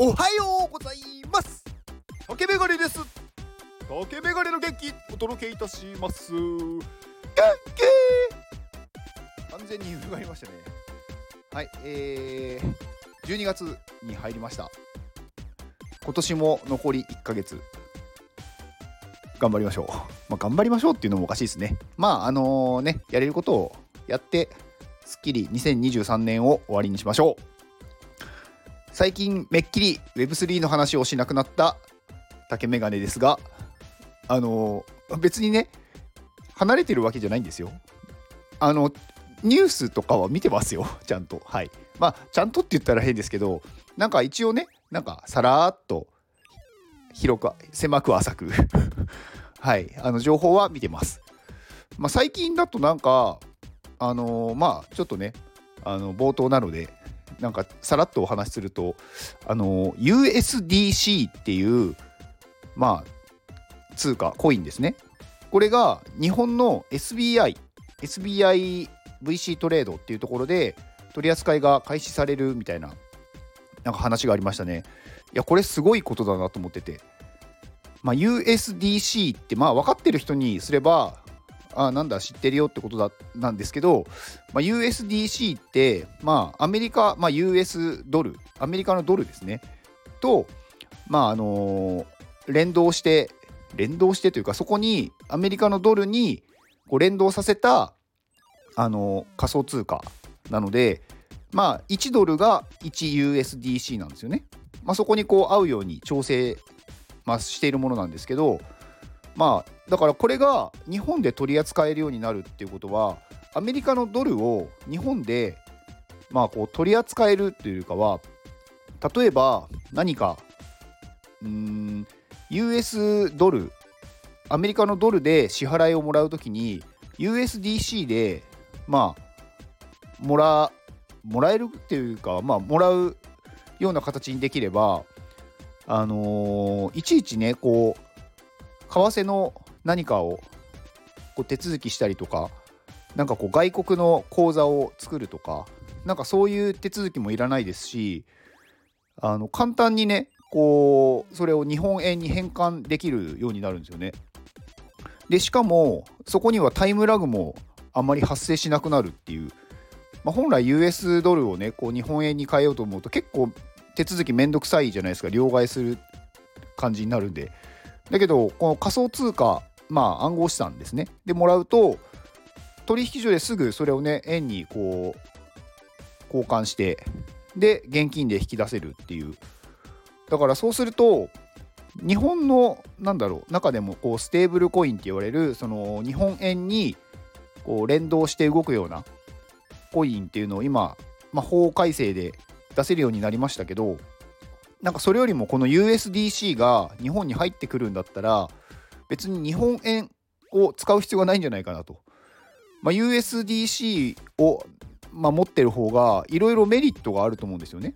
おはようございます。竹メガネです。竹メガネの元気お届けいたします。元気。完全に揺るがりましたね。はいえー、12月に入りました。今年も残り1ヶ月。頑張りましょう。まあ、頑張りましょうっていうのもおかしいですね。まあ、あのね、やれることをやって、すっきり2023年を終わりにしましょう。最近めっきり Web3 の話をしなくなった竹メガネですが、あの別にね、離れてるわけじゃないんですよ。あの、ニュースとかは見てますよ、ちゃんと。はい。まあ、ちゃんとって言ったら変ですけど、なんか一応ね、なんかさらっと広く狭く浅く はいあの情報は見てます、まあ、最近だとなんかあのー、まあちょっとねあの冒頭なのでなんかさらっとお話しするとあの USDC っていうまあ通貨コインですね。これが日本の SBI SBIVC トレードっていうところで取り扱いが開始されるみたいななんか話がありましたね。いやこれすごいことだなと思ってて、まあ、USDC ってまあ分かってる人にすればあなんだ知ってるよってことだなんですけど、まあ、USDC ってまあアメリカ、まあ、US ドルアメリカのドルですねとまああのー、連動して連動してというかそこにアメリカのドルにこう連動させたあのー、仮想通貨なのでまあ1ドルが 1USDC なんですよね。まあ、そこにこう合うように調整、まあ、しているものなんですけどまあだからこれが日本で取り扱えるようになるっていうことはアメリカのドルを日本でまあこう取り扱えるっていうかは例えば何かうーん US ドルアメリカのドルで支払いをもらうときに USDC でまあもらもらえるっていうかまあもらうような形にできれば、あのー、いちいちねこう為替の何かをこう手続きしたりとかなんかこう外国の口座を作るとかなんかそういう手続きもいらないですしあの簡単にねこうそれを日本円に変換できるようになるんですよね。でしかもそこにはタイムラグもあんまり発生しなくなるっていう。まあ、本来 US ドルをねこう日本円に変えようと思うと結構手続きめんどくさいじゃないですか。両替する感じになるんで。だけどこの仮想通貨まあ暗号資産ですね。でもらうと取引所ですぐそれをね円にこう交換してで現金で引き出せるっていう。だからそうすると日本のなんだろう中でもこうステーブルコインって言われるその日本円にこう連動して動くようなコインっていうのを今、まあ、法改正で出せるようになりましたけどなんかそれよりもこの USDC が日本に入ってくるんだったら別に日本円を使う必要がないんじゃないかなと。まあ、USDC を、まあ、持ってる方がいろいろメリットがあると思うんですよね。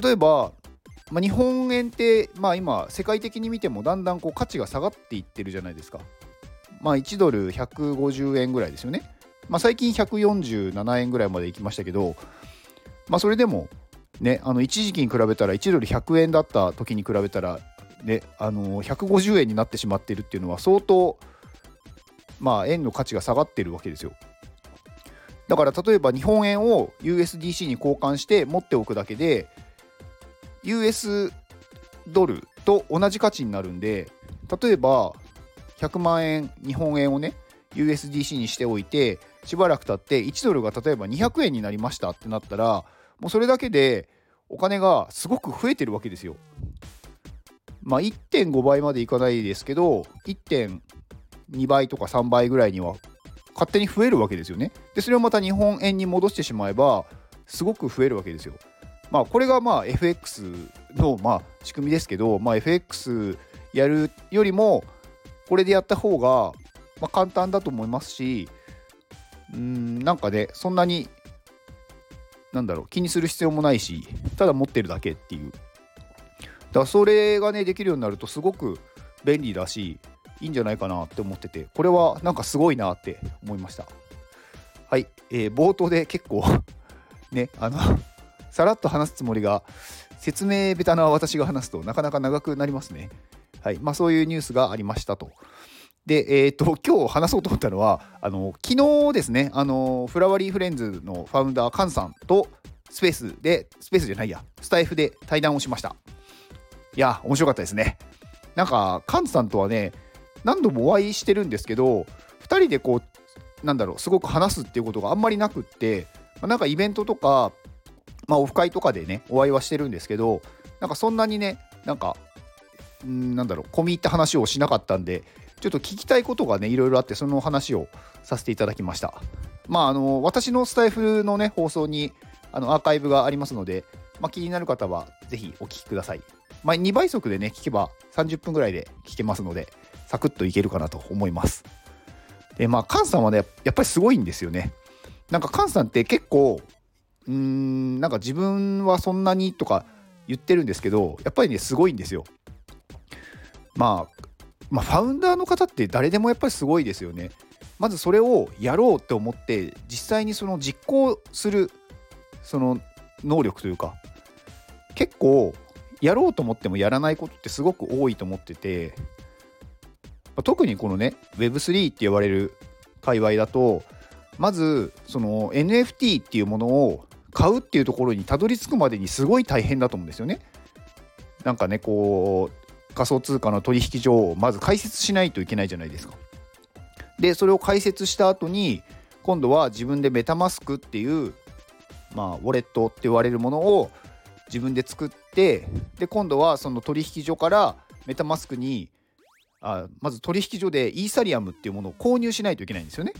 例えば、まあ、日本円って、まあ、今世界的に見てもだんだんこう価値が下がっていってるじゃないですか。まあ、1ドル150円ぐらいですよね。まあ、最近147円ぐらいまで行きましたけど、まあ、それでもねあの一時期に比べたら1ドル100円だった時に比べたらねあの150円になってしまっているっていうのは相当まあ円の価値が下がってるわけですよ。だから例えば日本円を USDC に交換して持っておくだけで US ドルと同じ価値になるんで例えば100万円日本円をね USDC にしておいてしばらく経って1ドルが例えば200円になりましたってなったらもうそれだけでお金がすごく増えてるわけですよ。まあ1.5倍までいかないですけど1.2倍とか3倍ぐらいには勝手に増えるわけですよね。でそれをまた日本円に戻してしまえばすごく増えるわけですよ。まあこれがまあ FX のまあ仕組みですけど、まあ、FX やるよりもこれでやった方がま、簡単だと思いますし、うん、なんかね、そんなに、なんだろう、気にする必要もないし、ただ持ってるだけっていう。だからそれがね、できるようになるとすごく便利だし、いいんじゃないかなって思ってて、これはなんかすごいなって思いました。はい、えー、冒頭で結構 ね、あのさらっと話すつもりが、説明ベタな私が話すとなかなか長くなりますね。はいまあ、そういうニュースがありましたと。で、えーと、今日話そうと思ったのはあの昨日ですねあのフラワリーフレンズのファウンダーカンさんとスペースでスペースじゃないやスタイフで対談をしました。いや面白かったですね。なんかカンさんとはね何度もお会いしてるんですけど2人でこうなんだろうすごく話すっていうことがあんまりなくって、まあ、なんかイベントとか、まあ、オフ会とかでねお会いはしてるんですけどなんかそんなにねなんかんなんだろう込み入った話をしなかったんでちょっと聞きたいことがねいろいろあってその話をさせていただきました。まああの私のスタイフのね放送にあのアーカイブがありますので、まあ、気になる方はぜひお聞きください、まあ、2倍速でね聞けば30分ぐらいで聞けますのでサクッといけるかなと思います。でまあ菅さんはねやっぱりすごいんですよね。なんか菅さんって結構うーんなんか自分はそんなにとか言ってるんですけどやっぱりねすごいんですよ。まあまあ、ファウンダーの方って誰でもやっぱりすごいですよね。まずそれをやろうって思って実際にその実行するその能力というか結構やろうと思ってもやらないことってすごく多いと思ってて、ま、特にこのね Web3 って言われる界隈だとまずその NFT っていうものを買うっていうところにたどり着くまでにすごい大変だと思うんですよね。なんかねこう仮想通貨の取引所をまず開設しないといけないじゃないですか。でそれを開設した後に今度は自分でメタマスクっていうまあウォレットって言われるものを自分で作ってで今度はその取引所からメタマスクにあまず取引所でイーサリアムっていうものを購入しないといけないんですよね。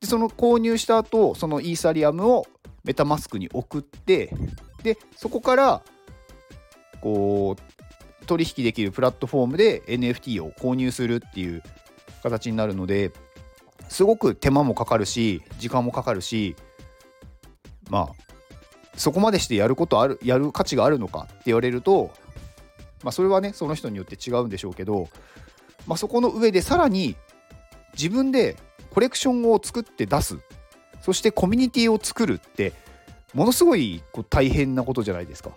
でその購入した後そのイーサリアムをメタマスクに送ってでそこからこう取引できるプラットフォームで NFT を購入するっていう形になるのですごく手間もかかるし時間もかかるしまあそこまでしてやることあるやる価値があるのかって言われるとまあそれはねその人によって違うんでしょうけど、まあ、そこの上でさらに自分でコレクションを作って出すそしてコミュニティを作るってものすごい大変なことじゃないですか。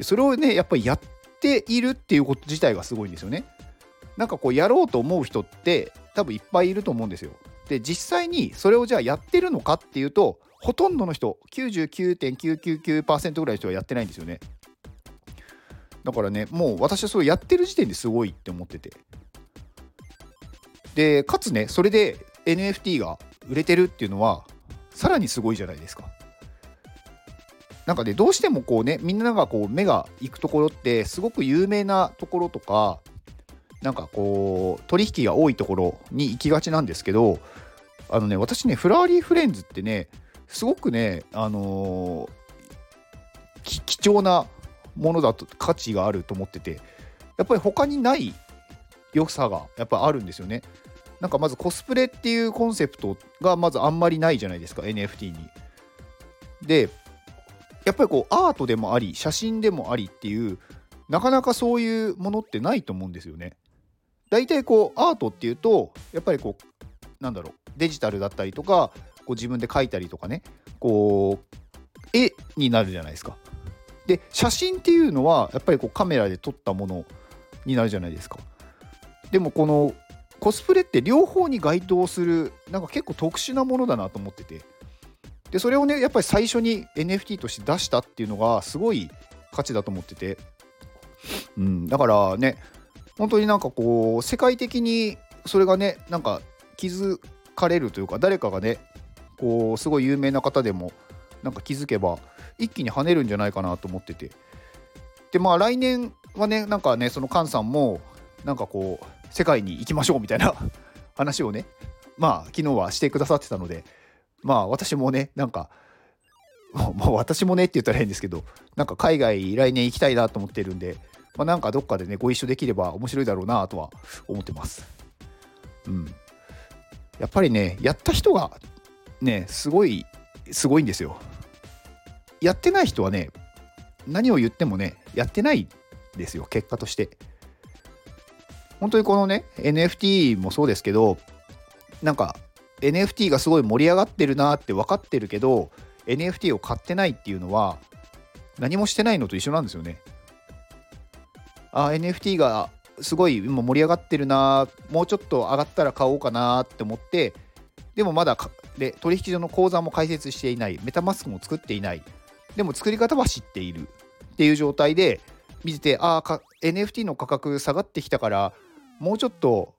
それをねやっぱりやっているっていうこと自体がすごいんですよね。なんかこうやろうと思う人って多分いっぱいいると思うんですよ。で実際にそれをじゃあやってるのかっていうとほとんどの人99.999%ぐらいの人はやってないんですよね。だからねもう私はそれやってる時点ですごいって思ってて。でかつねそれで NFT が売れてるっていうのはさらにすごいじゃないですか。なんかねどうしてもこうねみんながこう目が行くところってすごく有名なところとかなんかこう取引が多いところに行きがちなんですけどあのね私ねフラーリーフレンズってねすごくねあのー、貴重なものだと価値があると思っててやっぱり他にない良さがやっぱあるんですよね。なんかまずコスプレっていうコンセプトがまずあんまりないじゃないですか NFT に。でやっぱりこうアートでもあり写真でもありっていうなかなかそういうものってないと思うんですよね。大体こうアートっていうとやっぱりこうなんだろうデジタルだったりとかこう自分で描いたりとかねこう絵になるじゃないですか。で写真っていうのはやっぱりこうカメラで撮ったものになるじゃないですか。でもこのコスプレって両方に該当するなんか結構特殊なものだなと思っててでそれをねやっぱり最初に NFT として出したっていうのがすごい価値だと思ってて、うん、だからね本当になんかこう世界的にそれがねなんか気づかれるというか誰かがねこうすごい有名な方でもなんか気づけば一気に跳ねるんじゃないかなと思ってて。でまあ来年はねなんかねその菅さんもなんかこう世界に行きましょうみたいな話をねまあ昨日はしてくださってたので。まあ私もねなんか まあ私もねって言ったら変ですけどなんか海外来年行きたいなと思ってるんで、まあ、なんかどっかでねご一緒できれば面白いだろうなとは思ってます。うん。やっぱりねやった人がねすごいすごいんですよ。やってない人はね何を言ってもねやってないですよ結果として。本当にこのね NFT もそうですけどなんか NFT がすごい盛り上がってるなって分かってるけど NFT を買ってないっていうのは何もしてないのと一緒なんですよね。あ NFT がすごい今盛り上がってるなもうちょっと上がったら買おうかなって思ってでもまだで取引所の口座も開設していないメタマスクも作っていないでも作り方は知っているっていう状態で見ててああ NFT の価格下がってきたからもうちょっと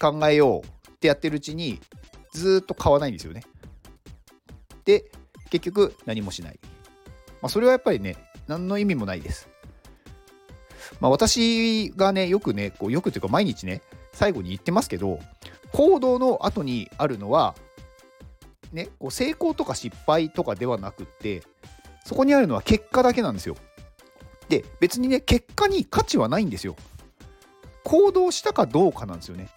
考えようってやってるうちにずっと買わないんですよね。で結局何もしない。まあ、それはやっぱりね何の意味もないです。まあ、私がねよくねこうよくというか毎日ね最後に言ってますけど行動の後にあるのはねこう成功とか失敗とかではなくってそこにあるのは結果だけなんですよ。で別にね結果に価値はないんですよ。行動したかどうかなんですよね。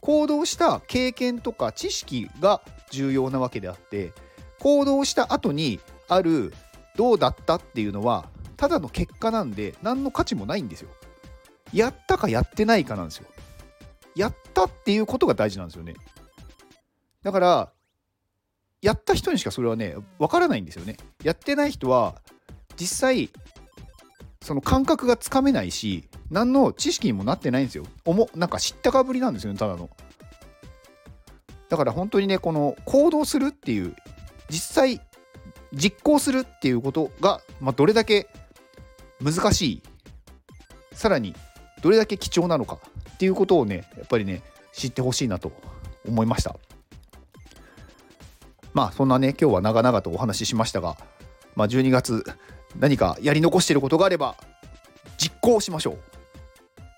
行動した経験とか知識が重要なわけであって行動した後にあるどうだったっていうのはただの結果なんで何の価値もないんですよ。やったかやってないかなんですよ。やったっていうことが大事なんですよね。だからやった人にしかそれはねわからないんですよね。やってない人は実際その感覚がつかめないし何の知識にもなってないんですよ。おもなんか知ったかぶりなんですよねただの。だから本当にねこの行動するっていう実際実行するっていうことが、まあ、どれだけ難しいさらにどれだけ貴重なのかっていうことをねやっぱりね知ってほしいなと思いましたまあそんなね今日は長々とお話ししましたが、まあ、12月何かやり残していることがあれば実行しましょう。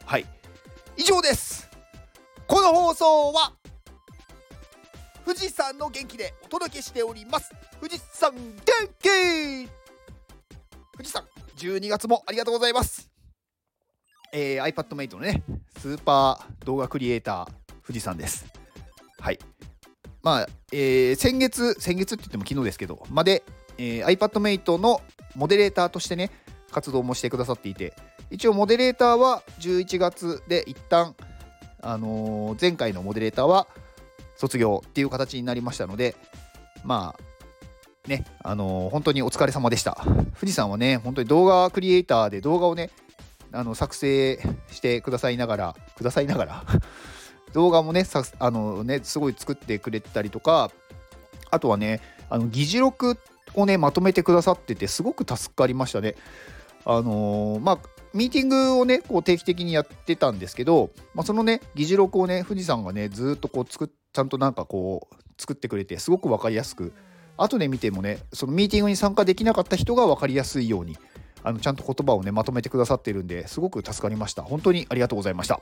はい。以上です。この放送は富士山の元気でお届けしております。富士山元気。富士山12月もありがとうございます。えー、iPadMate のねスーパー動画クリエイター富士山です。はい。まあ、えー、先月先月って言っても昨日ですけどまで、えー、iPadMate のモデレーターとしてね活動もしてくださっていて一応モデレーターは11月で一旦あのー、前回のモデレーターは卒業っていう形になりましたのでまあねあのー、本当にお疲れ様でした。富士山はね本当に動画クリエイターで動画をねあの作成してくださいながらくださいながら 動画もねあのねすごい作ってくれたりとかあとはねあの議事録っをねまとめてくださっててすごく助かりましたね。あのー、まあミーティングをねこう定期的にやってたんですけど、まあ、そのね議事録をね富士山がねずっとこう作ちゃんとなんかこう作ってくれてすごく分かりやすく後で見てもねそのミーティングに参加できなかった人が分かりやすいようにあのちゃんと言葉をねまとめてくださってるんですごく助かりました本当にありがとうございました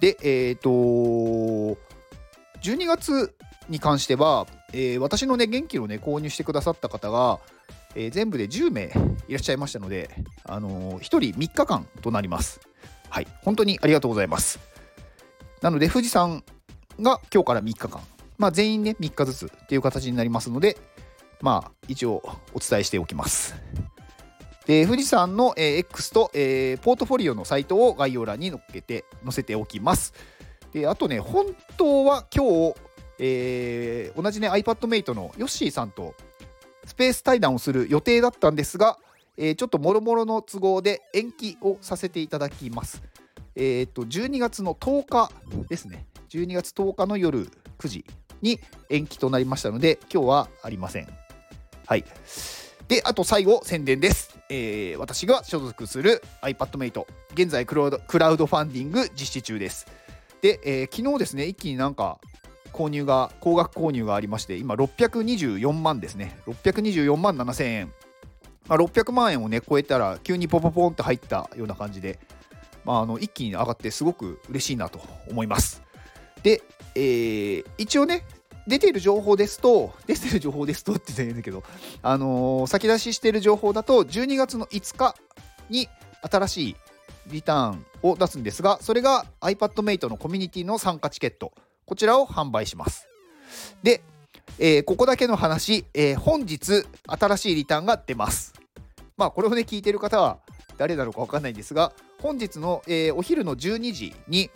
でえっ、ー、と12月に関しては、えー、私のね元気をね購入してくださった方がえー、全部で10名いらっしゃいましたので、あのー、1人3日間となります。はい、本当にありがとうございます。なので、富士山が今日から3日間、まあ、全員ね、3日ずつっていう形になりますので、まあ、一応お伝えしておきます。で、富士山の、えー、X と、えー、ポートフォリオのサイトを概要欄に載っけて、載せておきます。で、あとね、本当は今日、えー、同じね、iPadMate のヨッシーさんとスペース対談をする予定だったんですが、えー、ちょっともろもろの都合で延期をさせていただきます。えっ、と、12月の10日ですね。12月10日の夜9時に延期となりましたので、今日はありません。はい。で、あと最後、宣伝です。えー、私が所属する iPadMate、現在クラウドクラウドファンディング実施中です。で、えー、昨日ですね、一気になんか購入が高額購入がありまして今624万ですね。624万7000円、まあ、600万円をね超えたら急にポポポンって入ったような感じで、まあ、あの一気に上がってすごく嬉しいなと思います。で、えー、一応ね出ている情報ですと、出ている情報ですとって言うんだけど、あのー、先出ししている情報だと、12月の5日に新しいリターンを出すんですが、それが iPadMate のコミュニティの参加チケット。こちらを販売します。で、えー、ここだけの話、えー、本日新しいリターンが出ます。まあこれをね聞いてる方は誰なのか分かんないんですが本日の、えー、お昼の12時に、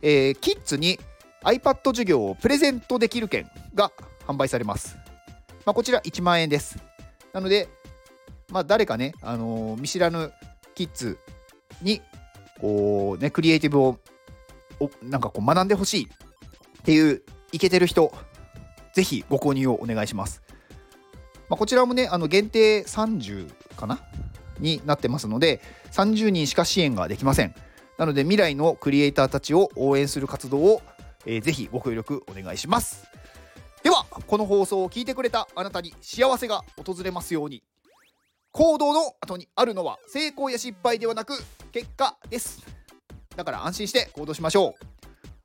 えキッズに iPad 授業をプレゼントできる券が販売されます。まあ、こちら1万円です。なのでまあ、誰かね、あのー見知らぬキッズにこうねクリエイティブをおなんかこう学んでほしいっていうイケてる人ぜひご購入をお願いします、まあ、こちらもねあの限定30かな？になってますので30人しか支援ができません。なので未来のクリエイターたちを応援する活動を、えーぜひご協力お願いします。ではこの放送を聞いてくれたあなたに幸せが訪れますように。行動の後にあるのは成功や失敗ではなく結果です。だから安心して行動しましょう。